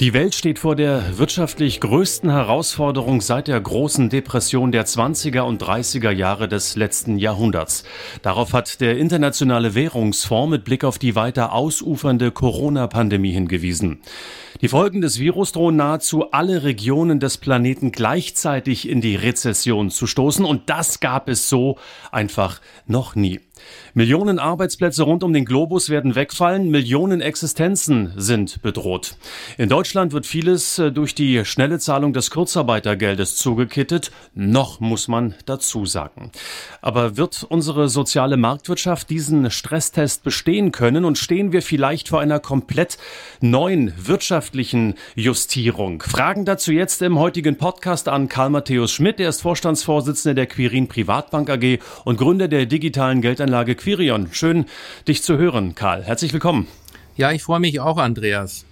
Die Welt steht vor der wirtschaftlich größten Herausforderung seit der großen Depression der 20er und 30er Jahre des letzten Jahrhunderts. Darauf hat der Internationale Währungsfonds mit Blick auf die weiter ausufernde Corona-Pandemie hingewiesen. Die Folgen des Virus drohen nahezu alle Regionen des Planeten gleichzeitig in die Rezession zu stoßen und das gab es so einfach noch nie. Millionen Arbeitsplätze rund um den Globus werden wegfallen, Millionen Existenzen sind bedroht. In Deutschland wird vieles äh, durch die schnelle Zahlung des Kurzarbeitergeldes zugekittet, noch muss man dazu sagen. Aber wird unsere soziale Marktwirtschaft diesen Stresstest bestehen können und stehen wir vielleicht vor einer komplett neuen wirtschaftlichen Justierung? Fragen dazu jetzt im heutigen Podcast an Karl Matthäus Schmidt, der ist Vorstandsvorsitzender der Quirin Privatbank AG und Gründer der digitalen Geldanlage Quirion. Schön, dich zu hören, Karl. Herzlich willkommen. Ja, ich freue mich auch, Andreas.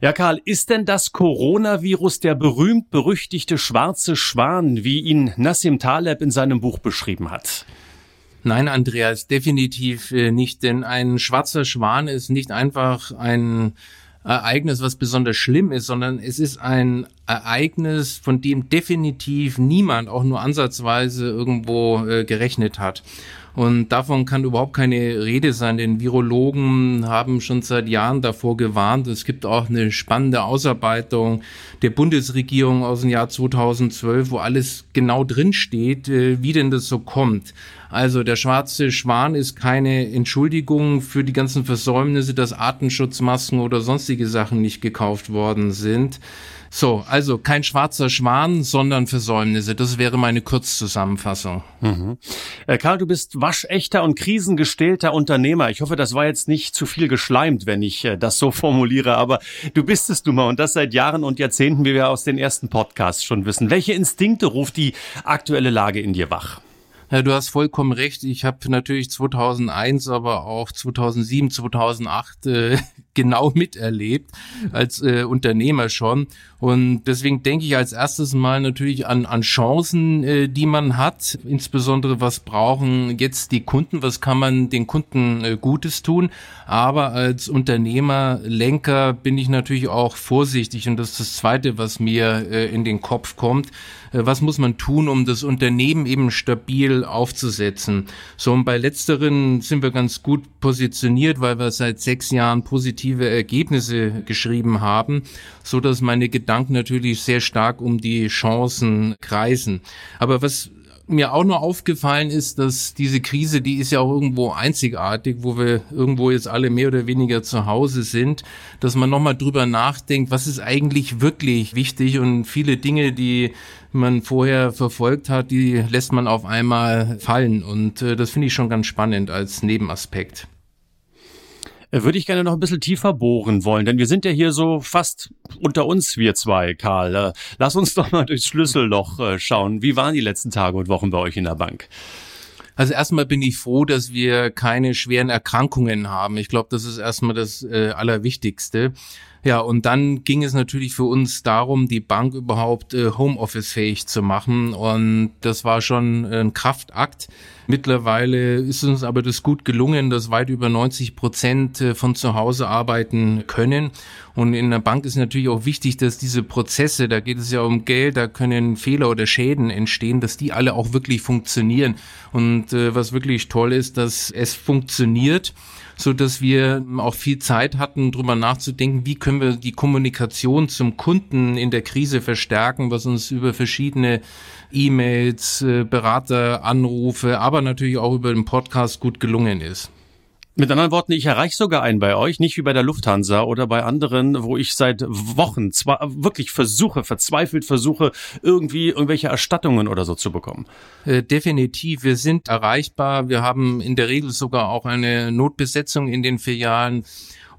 Ja, Karl, ist denn das Coronavirus der berühmt-berüchtigte schwarze Schwan, wie ihn Nassim Taleb in seinem Buch beschrieben hat? Nein, Andreas, definitiv äh, nicht, denn ein schwarzer Schwan ist nicht einfach ein Ereignis, was besonders schlimm ist, sondern es ist ein Ereignis, von dem definitiv niemand auch nur ansatzweise irgendwo äh, gerechnet hat. Und davon kann überhaupt keine Rede sein, denn Virologen haben schon seit Jahren davor gewarnt. Es gibt auch eine spannende Ausarbeitung der Bundesregierung aus dem Jahr 2012, wo alles genau drinsteht, äh, wie denn das so kommt. Also der schwarze Schwan ist keine Entschuldigung für die ganzen Versäumnisse, dass Artenschutzmasken oder sonstige Sachen nicht gekauft worden sind. So, also kein schwarzer Schwan, sondern Versäumnisse. Das wäre meine Kurzzusammenfassung. Mhm. Äh, Karl, du bist waschechter und krisengestählter Unternehmer. Ich hoffe, das war jetzt nicht zu viel geschleimt, wenn ich äh, das so formuliere, aber du bist es du mal und das seit Jahren und Jahrzehnten, wie wir aus den ersten Podcasts schon wissen. Welche Instinkte ruft die aktuelle Lage in dir wach? Ja, du hast vollkommen recht. Ich habe natürlich 2001, aber auch 2007, 2008 äh, genau miterlebt als äh, Unternehmer schon. Und deswegen denke ich als erstes mal natürlich an, an Chancen, äh, die man hat. Insbesondere, was brauchen jetzt die Kunden? Was kann man den Kunden äh, Gutes tun? Aber als Unternehmer, Lenker bin ich natürlich auch vorsichtig. Und das ist das Zweite, was mir äh, in den Kopf kommt. Äh, was muss man tun, um das Unternehmen eben stabil aufzusetzen. So, und bei letzteren sind wir ganz gut positioniert, weil wir seit sechs Jahren positive Ergebnisse geschrieben haben, so dass meine Gedanken natürlich sehr stark um die Chancen kreisen. Aber was mir auch nur aufgefallen ist, dass diese Krise, die ist ja auch irgendwo einzigartig, wo wir irgendwo jetzt alle mehr oder weniger zu Hause sind, dass man nochmal drüber nachdenkt, was ist eigentlich wirklich wichtig und viele Dinge, die man vorher verfolgt hat, die lässt man auf einmal fallen und äh, das finde ich schon ganz spannend als Nebenaspekt. Äh, würde ich gerne noch ein bisschen tiefer bohren wollen, denn wir sind ja hier so fast unter uns, wir zwei, Karl. Äh, lass uns doch mal durchs Schlüsselloch äh, schauen. Wie waren die letzten Tage und Wochen bei euch in der Bank? Also erstmal bin ich froh, dass wir keine schweren Erkrankungen haben. Ich glaube, das ist erstmal das äh, Allerwichtigste. Ja, und dann ging es natürlich für uns darum, die Bank überhaupt äh, Homeoffice-fähig zu machen. Und das war schon ein Kraftakt. Mittlerweile ist uns aber das gut gelungen, dass weit über 90 Prozent äh, von zu Hause arbeiten können. Und in der Bank ist natürlich auch wichtig, dass diese Prozesse, da geht es ja um Geld, da können Fehler oder Schäden entstehen, dass die alle auch wirklich funktionieren. Und äh, was wirklich toll ist, dass es funktioniert so dass wir auch viel Zeit hatten, drüber nachzudenken, wie können wir die Kommunikation zum Kunden in der Krise verstärken, was uns über verschiedene E-Mails, äh, Berateranrufe, aber natürlich auch über den Podcast gut gelungen ist. Mit anderen Worten, ich erreiche sogar einen bei euch, nicht wie bei der Lufthansa oder bei anderen, wo ich seit Wochen zwar wirklich versuche, verzweifelt versuche, irgendwie irgendwelche Erstattungen oder so zu bekommen. Äh, definitiv, wir sind erreichbar. Wir haben in der Regel sogar auch eine Notbesetzung in den Filialen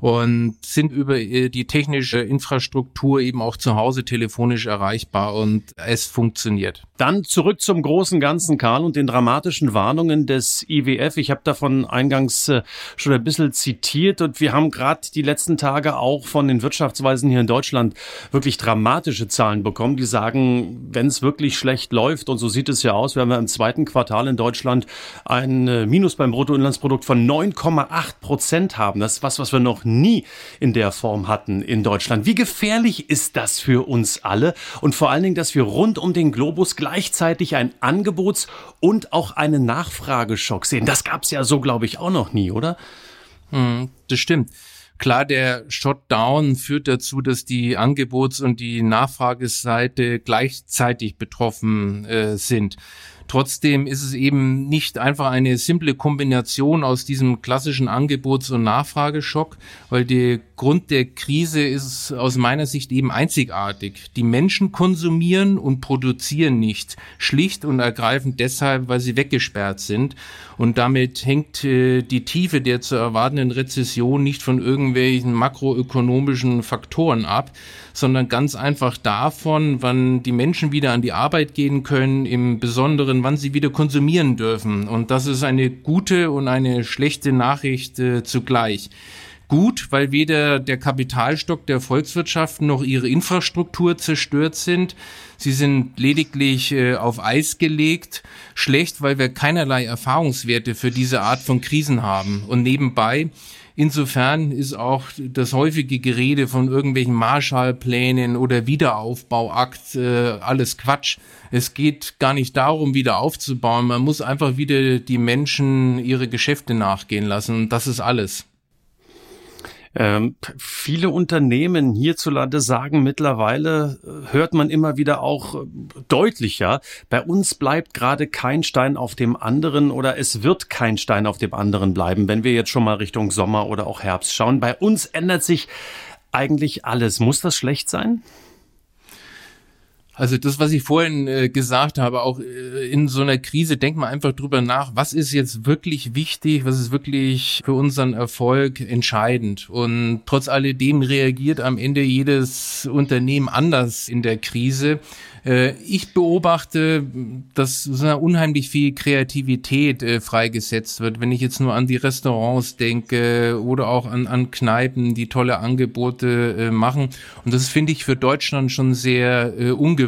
und sind über äh, die technische Infrastruktur eben auch zu Hause telefonisch erreichbar und es funktioniert. Dann zurück zum großen Ganzen, Karl, und den dramatischen Warnungen des IWF. Ich habe davon eingangs äh, schon ein bisschen zitiert und wir haben gerade die letzten Tage auch von den Wirtschaftsweisen hier in Deutschland wirklich dramatische Zahlen bekommen, die sagen, wenn es wirklich schlecht läuft, und so sieht es ja aus, werden wir im zweiten Quartal in Deutschland ein äh, Minus beim Bruttoinlandsprodukt von 9,8 Prozent haben. Das ist was, was wir noch nie in der Form hatten in Deutschland. Wie gefährlich ist das für uns alle? Und vor allen Dingen, dass wir rund um den Globus gleichzeitig ein Angebots- und auch einen Nachfrageschock sehen. Das gab es ja so, glaube ich, auch noch nie, oder? Hm, das stimmt. Klar, der Shutdown führt dazu, dass die Angebots- und die Nachfrageseite gleichzeitig betroffen äh, sind. Trotzdem ist es eben nicht einfach eine simple Kombination aus diesem klassischen Angebots- und Nachfrageschock, weil der Grund der Krise ist aus meiner Sicht eben einzigartig. Die Menschen konsumieren und produzieren nicht, schlicht und ergreifend deshalb, weil sie weggesperrt sind. Und damit hängt äh, die Tiefe der zu erwartenden Rezession nicht von irgendwelchen makroökonomischen Faktoren ab, sondern ganz einfach davon, wann die Menschen wieder an die Arbeit gehen können, im Besonderen, wann sie wieder konsumieren dürfen. Und das ist eine gute und eine schlechte Nachricht äh, zugleich gut, weil weder der Kapitalstock der Volkswirtschaften noch ihre Infrastruktur zerstört sind. Sie sind lediglich äh, auf Eis gelegt. Schlecht, weil wir keinerlei Erfahrungswerte für diese Art von Krisen haben. Und nebenbei Insofern ist auch das häufige Gerede von irgendwelchen Marshallplänen oder Wiederaufbauakt äh, alles Quatsch. Es geht gar nicht darum, wieder aufzubauen. Man muss einfach wieder die Menschen ihre Geschäfte nachgehen lassen. Und das ist alles. Ähm, viele Unternehmen hierzulande sagen mittlerweile, äh, hört man immer wieder auch äh, deutlicher, bei uns bleibt gerade kein Stein auf dem anderen oder es wird kein Stein auf dem anderen bleiben, wenn wir jetzt schon mal Richtung Sommer oder auch Herbst schauen. Bei uns ändert sich eigentlich alles. Muss das schlecht sein? Also das, was ich vorhin äh, gesagt habe, auch äh, in so einer Krise, denkt man einfach drüber nach, was ist jetzt wirklich wichtig, was ist wirklich für unseren Erfolg entscheidend. Und trotz alledem reagiert am Ende jedes Unternehmen anders in der Krise. Äh, ich beobachte, dass so unheimlich viel Kreativität äh, freigesetzt wird. Wenn ich jetzt nur an die Restaurants denke oder auch an, an Kneipen, die tolle Angebote äh, machen. Und das finde ich für Deutschland schon sehr ungewöhnlich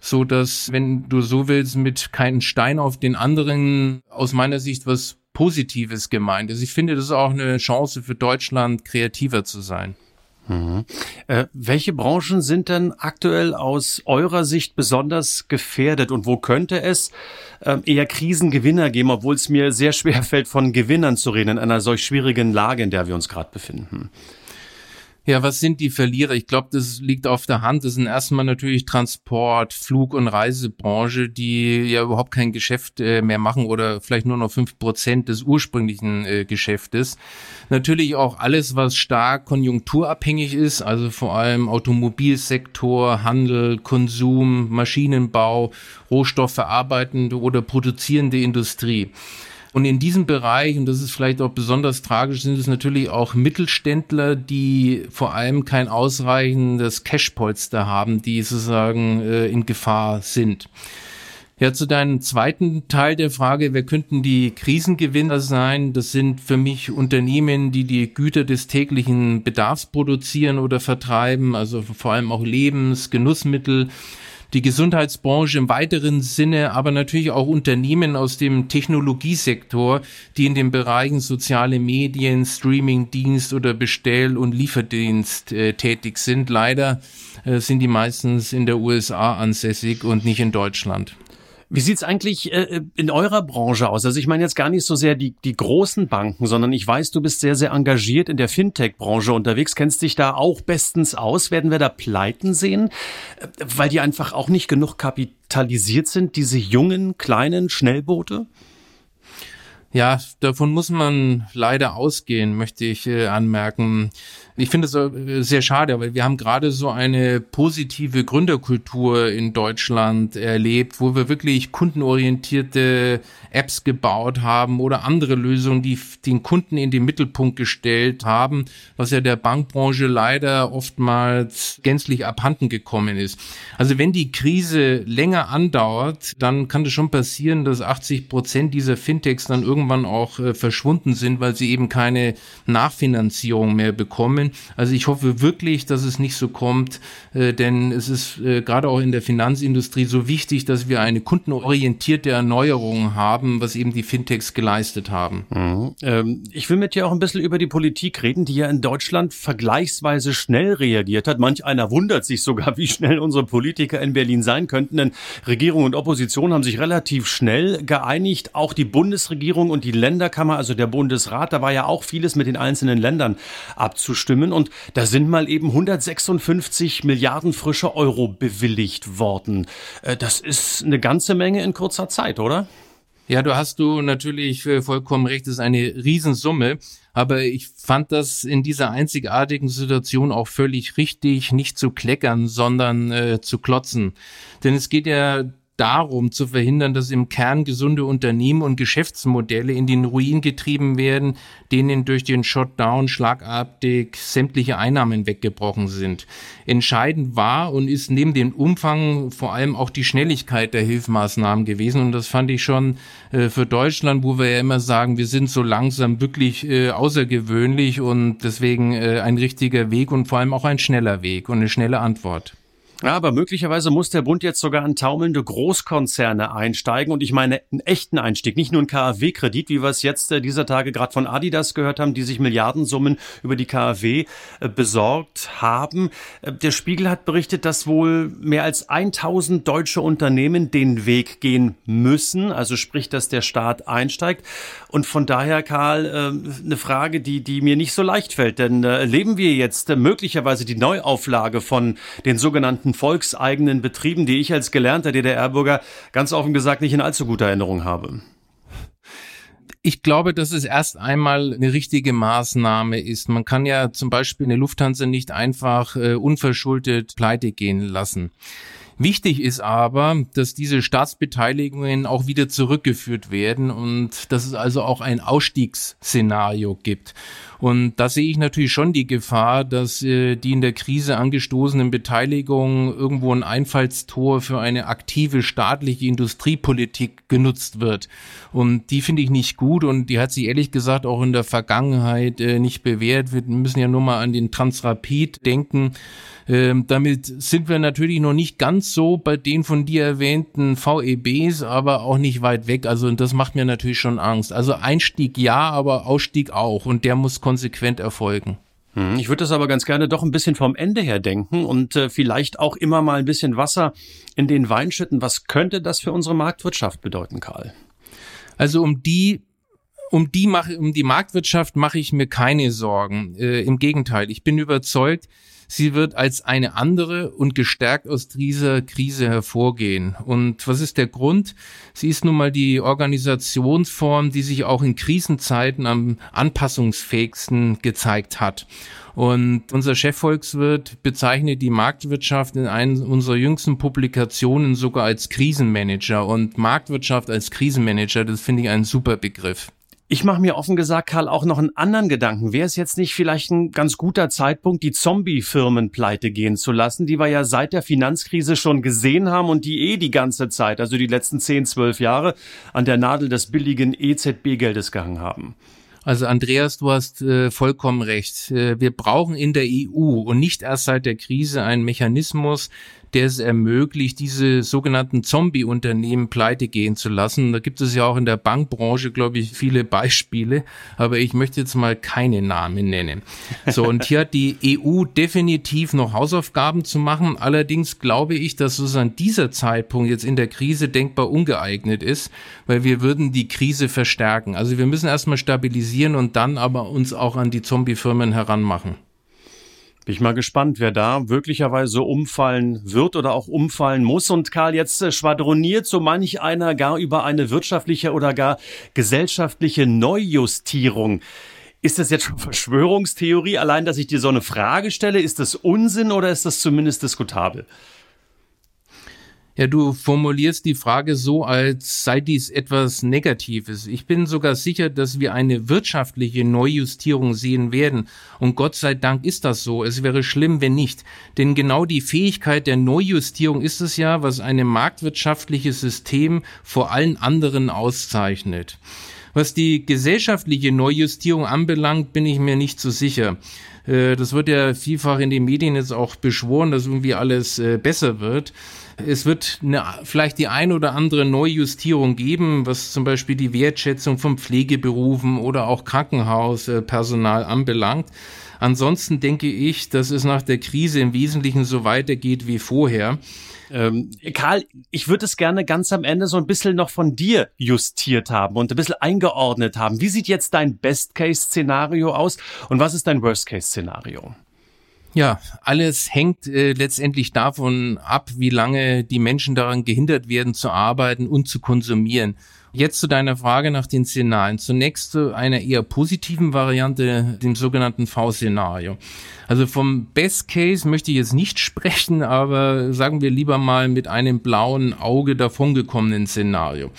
so dass, wenn du so willst, mit keinen Stein auf den anderen aus meiner Sicht was Positives gemeint ist. Ich finde, das ist auch eine Chance für Deutschland, kreativer zu sein. Mhm. Äh, welche Branchen sind denn aktuell aus eurer Sicht besonders gefährdet und wo könnte es äh, eher Krisengewinner geben, obwohl es mir sehr schwer fällt, von Gewinnern zu reden in einer solch schwierigen Lage, in der wir uns gerade befinden? Ja, was sind die Verlierer? Ich glaube, das liegt auf der Hand. Das sind erstmal natürlich Transport, Flug- und Reisebranche, die ja überhaupt kein Geschäft äh, mehr machen oder vielleicht nur noch fünf Prozent des ursprünglichen äh, Geschäftes. Natürlich auch alles, was stark konjunkturabhängig ist, also vor allem Automobilsektor, Handel, Konsum, Maschinenbau, rohstoffverarbeitende oder produzierende Industrie. Und in diesem Bereich, und das ist vielleicht auch besonders tragisch, sind es natürlich auch Mittelständler, die vor allem kein ausreichendes Cashpolster haben, die sozusagen äh, in Gefahr sind. Ja, zu deinem zweiten Teil der Frage, wer könnten die Krisengewinner sein? Das sind für mich Unternehmen, die die Güter des täglichen Bedarfs produzieren oder vertreiben, also vor allem auch Lebens-, Genussmittel, die Gesundheitsbranche im weiteren Sinne, aber natürlich auch Unternehmen aus dem Technologiesektor, die in den Bereichen soziale Medien, Streamingdienst oder Bestell- und Lieferdienst äh, tätig sind. Leider äh, sind die meistens in der USA ansässig und nicht in Deutschland. Wie sieht's eigentlich äh, in eurer Branche aus? Also ich meine jetzt gar nicht so sehr die, die großen Banken, sondern ich weiß, du bist sehr, sehr engagiert in der Fintech-Branche unterwegs, kennst dich da auch bestens aus. Werden wir da Pleiten sehen, äh, weil die einfach auch nicht genug kapitalisiert sind, diese jungen, kleinen Schnellboote? Ja, davon muss man leider ausgehen, möchte ich äh, anmerken. Ich finde es äh, sehr schade, weil wir haben gerade so eine positive Gründerkultur in Deutschland erlebt, wo wir wirklich kundenorientierte Apps gebaut haben oder andere Lösungen, die den Kunden in den Mittelpunkt gestellt haben, was ja der Bankbranche leider oftmals gänzlich abhanden gekommen ist. Also wenn die Krise länger andauert, dann kann es schon passieren, dass 80 Prozent dieser Fintechs dann irgendwann auch äh, verschwunden sind, weil sie eben keine Nachfinanzierung mehr bekommen. Also ich hoffe wirklich, dass es nicht so kommt, äh, denn es ist äh, gerade auch in der Finanzindustrie so wichtig, dass wir eine kundenorientierte Erneuerung haben, was eben die Fintechs geleistet haben. Mhm. Ähm, ich will mit dir auch ein bisschen über die Politik reden, die ja in Deutschland vergleichsweise schnell reagiert hat. Manch einer wundert sich sogar, wie schnell unsere Politiker in Berlin sein könnten, denn Regierung und Opposition haben sich relativ schnell geeinigt. Auch die Bundesregierung und die Länderkammer, also der Bundesrat, da war ja auch vieles mit den einzelnen Ländern abzustimmen. Und da sind mal eben 156 Milliarden frische Euro bewilligt worden. Äh, das ist eine ganze Menge in kurzer Zeit, oder? Ja, du hast du natürlich vollkommen recht, das ist eine Riesensumme. Aber ich fand das in dieser einzigartigen Situation auch völlig richtig, nicht zu kleckern, sondern äh, zu klotzen. Denn es geht ja darum zu verhindern, dass im Kern gesunde Unternehmen und Geschäftsmodelle in den Ruin getrieben werden, denen durch den Shutdown schlagartig sämtliche Einnahmen weggebrochen sind. Entscheidend war und ist neben dem Umfang vor allem auch die Schnelligkeit der Hilfsmaßnahmen gewesen. Und das fand ich schon äh, für Deutschland, wo wir ja immer sagen, wir sind so langsam wirklich äh, außergewöhnlich und deswegen äh, ein richtiger Weg und vor allem auch ein schneller Weg und eine schnelle Antwort. Aber möglicherweise muss der Bund jetzt sogar an taumelnde Großkonzerne einsteigen und ich meine einen echten Einstieg, nicht nur ein KfW-Kredit, wie wir es jetzt äh, dieser Tage gerade von Adidas gehört haben, die sich Milliardensummen über die KfW äh, besorgt haben. Äh, der Spiegel hat berichtet, dass wohl mehr als 1000 deutsche Unternehmen den Weg gehen müssen, also sprich, dass der Staat einsteigt. Und von daher, Karl, eine Frage, die, die mir nicht so leicht fällt, denn erleben wir jetzt möglicherweise die Neuauflage von den sogenannten sogenannten volkseigenen Betrieben, die ich als gelernter DDR-Bürger ganz offen gesagt nicht in allzu guter Erinnerung habe. Ich glaube, dass es erst einmal eine richtige Maßnahme ist. Man kann ja zum Beispiel eine Lufthansa nicht einfach äh, unverschuldet pleite gehen lassen. Wichtig ist aber, dass diese Staatsbeteiligungen auch wieder zurückgeführt werden und dass es also auch ein Ausstiegsszenario gibt. Und da sehe ich natürlich schon die Gefahr, dass äh, die in der Krise angestoßenen Beteiligungen irgendwo ein Einfallstor für eine aktive staatliche Industriepolitik genutzt wird. Und die finde ich nicht gut und die hat sich ehrlich gesagt auch in der Vergangenheit äh, nicht bewährt. Wir müssen ja nur mal an den Transrapid denken. Ähm, damit sind wir natürlich noch nicht ganz so bei den von dir erwähnten VEBs, aber auch nicht weit weg. Also das macht mir natürlich schon Angst. Also Einstieg ja, aber Ausstieg auch und der muss konsequent erfolgen. Hm, ich würde das aber ganz gerne doch ein bisschen vom Ende her denken und äh, vielleicht auch immer mal ein bisschen Wasser in den Wein schütten. Was könnte das für unsere Marktwirtschaft bedeuten, Karl? Also um die um die mache um die Marktwirtschaft mache ich mir keine Sorgen. Äh, Im Gegenteil, ich bin überzeugt, Sie wird als eine andere und gestärkt aus dieser Krise hervorgehen. Und was ist der Grund? Sie ist nun mal die Organisationsform, die sich auch in Krisenzeiten am anpassungsfähigsten gezeigt hat. Und unser Chefvolkswirt bezeichnet die Marktwirtschaft in einer unserer jüngsten Publikationen sogar als Krisenmanager. Und Marktwirtschaft als Krisenmanager, das finde ich ein super Begriff. Ich mache mir offen gesagt, Karl, auch noch einen anderen Gedanken. Wäre es jetzt nicht vielleicht ein ganz guter Zeitpunkt, die Zombie-Firmen pleite gehen zu lassen, die wir ja seit der Finanzkrise schon gesehen haben und die eh die ganze Zeit, also die letzten 10, 12 Jahre, an der Nadel des billigen EZB-Geldes gehangen haben? Also Andreas, du hast äh, vollkommen recht. Äh, wir brauchen in der EU und nicht erst seit der Krise einen Mechanismus, der es ermöglicht, diese sogenannten Zombie-Unternehmen pleite gehen zu lassen. Da gibt es ja auch in der Bankbranche, glaube ich, viele Beispiele, aber ich möchte jetzt mal keine Namen nennen. So, und hier hat die EU definitiv noch Hausaufgaben zu machen. Allerdings glaube ich, dass es an dieser Zeitpunkt jetzt in der Krise denkbar ungeeignet ist, weil wir würden die Krise verstärken. Also wir müssen erstmal stabilisieren und dann aber uns auch an die Zombie-Firmen heranmachen. Bin ich mal gespannt, wer da möglicherweise umfallen wird oder auch umfallen muss. Und Karl, jetzt äh, schwadroniert so manch einer gar über eine wirtschaftliche oder gar gesellschaftliche Neujustierung. Ist das jetzt schon Verschwörungstheorie, allein, dass ich dir so eine Frage stelle? Ist das Unsinn oder ist das zumindest diskutabel? Ja, du formulierst die Frage so, als sei dies etwas Negatives. Ich bin sogar sicher, dass wir eine wirtschaftliche Neujustierung sehen werden. Und Gott sei Dank ist das so. Es wäre schlimm, wenn nicht. Denn genau die Fähigkeit der Neujustierung ist es ja, was ein marktwirtschaftliches System vor allen anderen auszeichnet. Was die gesellschaftliche Neujustierung anbelangt, bin ich mir nicht so sicher. Äh, das wird ja vielfach in den Medien jetzt auch beschworen, dass irgendwie alles äh, besser wird. Es wird eine, vielleicht die ein oder andere Neujustierung geben, was zum Beispiel die Wertschätzung von Pflegeberufen oder auch Krankenhauspersonal anbelangt. Ansonsten denke ich, dass es nach der Krise im Wesentlichen so weitergeht wie vorher. Ähm, Karl, ich würde es gerne ganz am Ende so ein bisschen noch von dir justiert haben und ein bisschen eingeordnet haben. Wie sieht jetzt dein Best-Case-Szenario aus und was ist dein Worst-Case-Szenario? Ja, alles hängt äh, letztendlich davon ab, wie lange die Menschen daran gehindert werden zu arbeiten und zu konsumieren. Jetzt zu deiner Frage nach den Szenarien. Zunächst zu einer eher positiven Variante, dem sogenannten V-Szenario. Also vom Best Case möchte ich jetzt nicht sprechen, aber sagen wir lieber mal mit einem blauen Auge davongekommenen Szenario.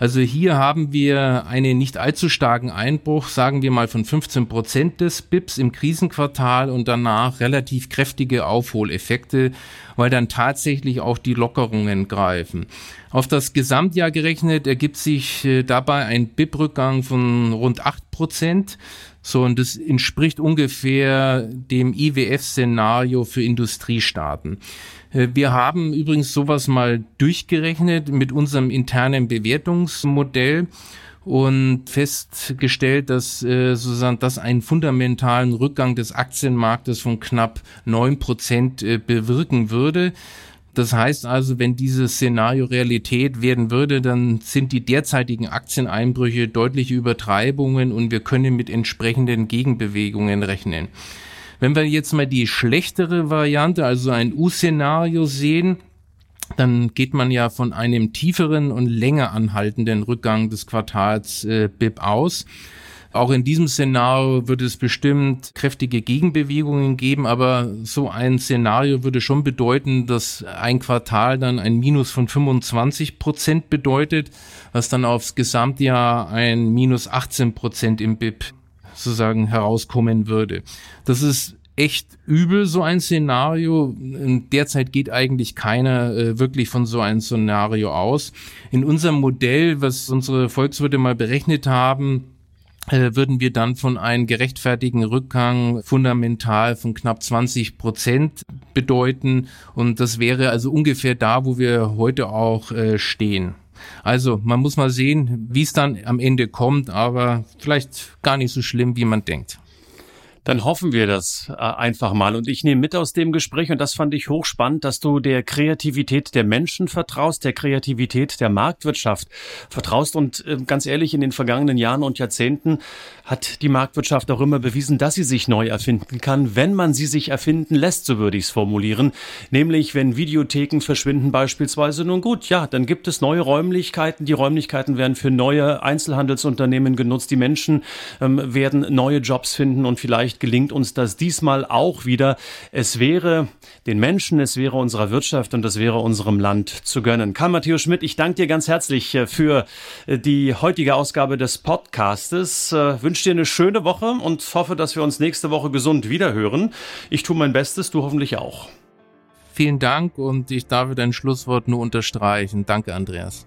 Also hier haben wir einen nicht allzu starken Einbruch, sagen wir mal von 15 Prozent des BIPs im Krisenquartal und danach relativ kräftige Aufholeffekte, weil dann tatsächlich auch die Lockerungen greifen. Auf das Gesamtjahr gerechnet ergibt sich äh, dabei ein BIP-Rückgang von rund 8 Prozent. So, und das entspricht ungefähr dem IWF-Szenario für Industriestaaten. Äh, wir haben übrigens sowas mal durchgerechnet mit unserem internen Bewertungsmodell und festgestellt, dass äh, sozusagen das einen fundamentalen Rückgang des Aktienmarktes von knapp neun Prozent äh, bewirken würde. Das heißt also, wenn dieses Szenario Realität werden würde, dann sind die derzeitigen Aktieneinbrüche deutliche Übertreibungen und wir können mit entsprechenden Gegenbewegungen rechnen. Wenn wir jetzt mal die schlechtere Variante, also ein U-Szenario sehen, dann geht man ja von einem tieferen und länger anhaltenden Rückgang des Quartals äh, BIP aus. Auch in diesem Szenario würde es bestimmt kräftige Gegenbewegungen geben, aber so ein Szenario würde schon bedeuten, dass ein Quartal dann ein Minus von 25 Prozent bedeutet, was dann aufs Gesamtjahr ein Minus 18 Prozent im BIP sozusagen herauskommen würde. Das ist echt übel, so ein Szenario. Derzeit geht eigentlich keiner äh, wirklich von so einem Szenario aus. In unserem Modell, was unsere Volkswirte mal berechnet haben, würden wir dann von einem gerechtfertigen Rückgang fundamental von knapp 20 Prozent bedeuten. Und das wäre also ungefähr da, wo wir heute auch äh, stehen. Also man muss mal sehen, wie es dann am Ende kommt, aber vielleicht gar nicht so schlimm, wie man denkt. Dann hoffen wir das äh, einfach mal. Und ich nehme mit aus dem Gespräch, und das fand ich hochspannend, dass du der Kreativität der Menschen vertraust, der Kreativität der Marktwirtschaft vertraust. Und äh, ganz ehrlich, in den vergangenen Jahren und Jahrzehnten hat die Marktwirtschaft auch immer bewiesen, dass sie sich neu erfinden kann, wenn man sie sich erfinden lässt, so würde ich es formulieren. Nämlich, wenn Videotheken verschwinden beispielsweise, nun gut, ja, dann gibt es neue Räumlichkeiten. Die Räumlichkeiten werden für neue Einzelhandelsunternehmen genutzt. Die Menschen ähm, werden neue Jobs finden und vielleicht gelingt uns das diesmal auch wieder. Es wäre den Menschen, es wäre unserer Wirtschaft und es wäre unserem Land zu gönnen. Karl Matthäus Schmidt, ich danke dir ganz herzlich äh, für äh, die heutige Ausgabe des Podcastes. Äh, wünsche dir eine schöne Woche und hoffe, dass wir uns nächste Woche gesund wiederhören. Ich tue mein Bestes, du hoffentlich auch. Vielen Dank und ich darf dein Schlusswort nur unterstreichen. Danke, Andreas.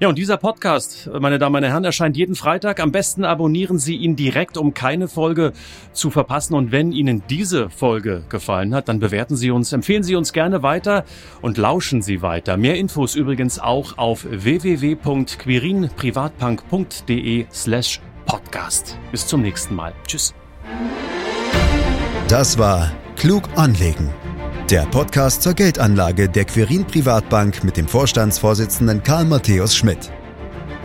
Ja, und dieser Podcast, meine Damen und Herren, erscheint jeden Freitag. Am besten abonnieren Sie ihn direkt, um keine Folge zu verpassen. Und wenn Ihnen diese Folge gefallen hat, dann bewerten Sie uns, empfehlen Sie uns gerne weiter und lauschen Sie weiter. Mehr Infos übrigens auch auf www.quirinprivatbank.de slash podcast. Bis zum nächsten Mal. Tschüss. Das war Klug anlegen der Podcast zur Geldanlage der Quirin Privatbank mit dem Vorstandsvorsitzenden Karl Matthäus Schmidt.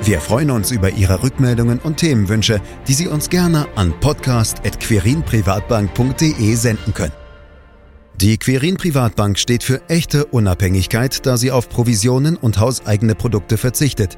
Wir freuen uns über Ihre Rückmeldungen und Themenwünsche, die Sie uns gerne an podcast.quirinprivatbank.de senden können. Die Quirin Privatbank steht für echte Unabhängigkeit, da sie auf Provisionen und hauseigene Produkte verzichtet.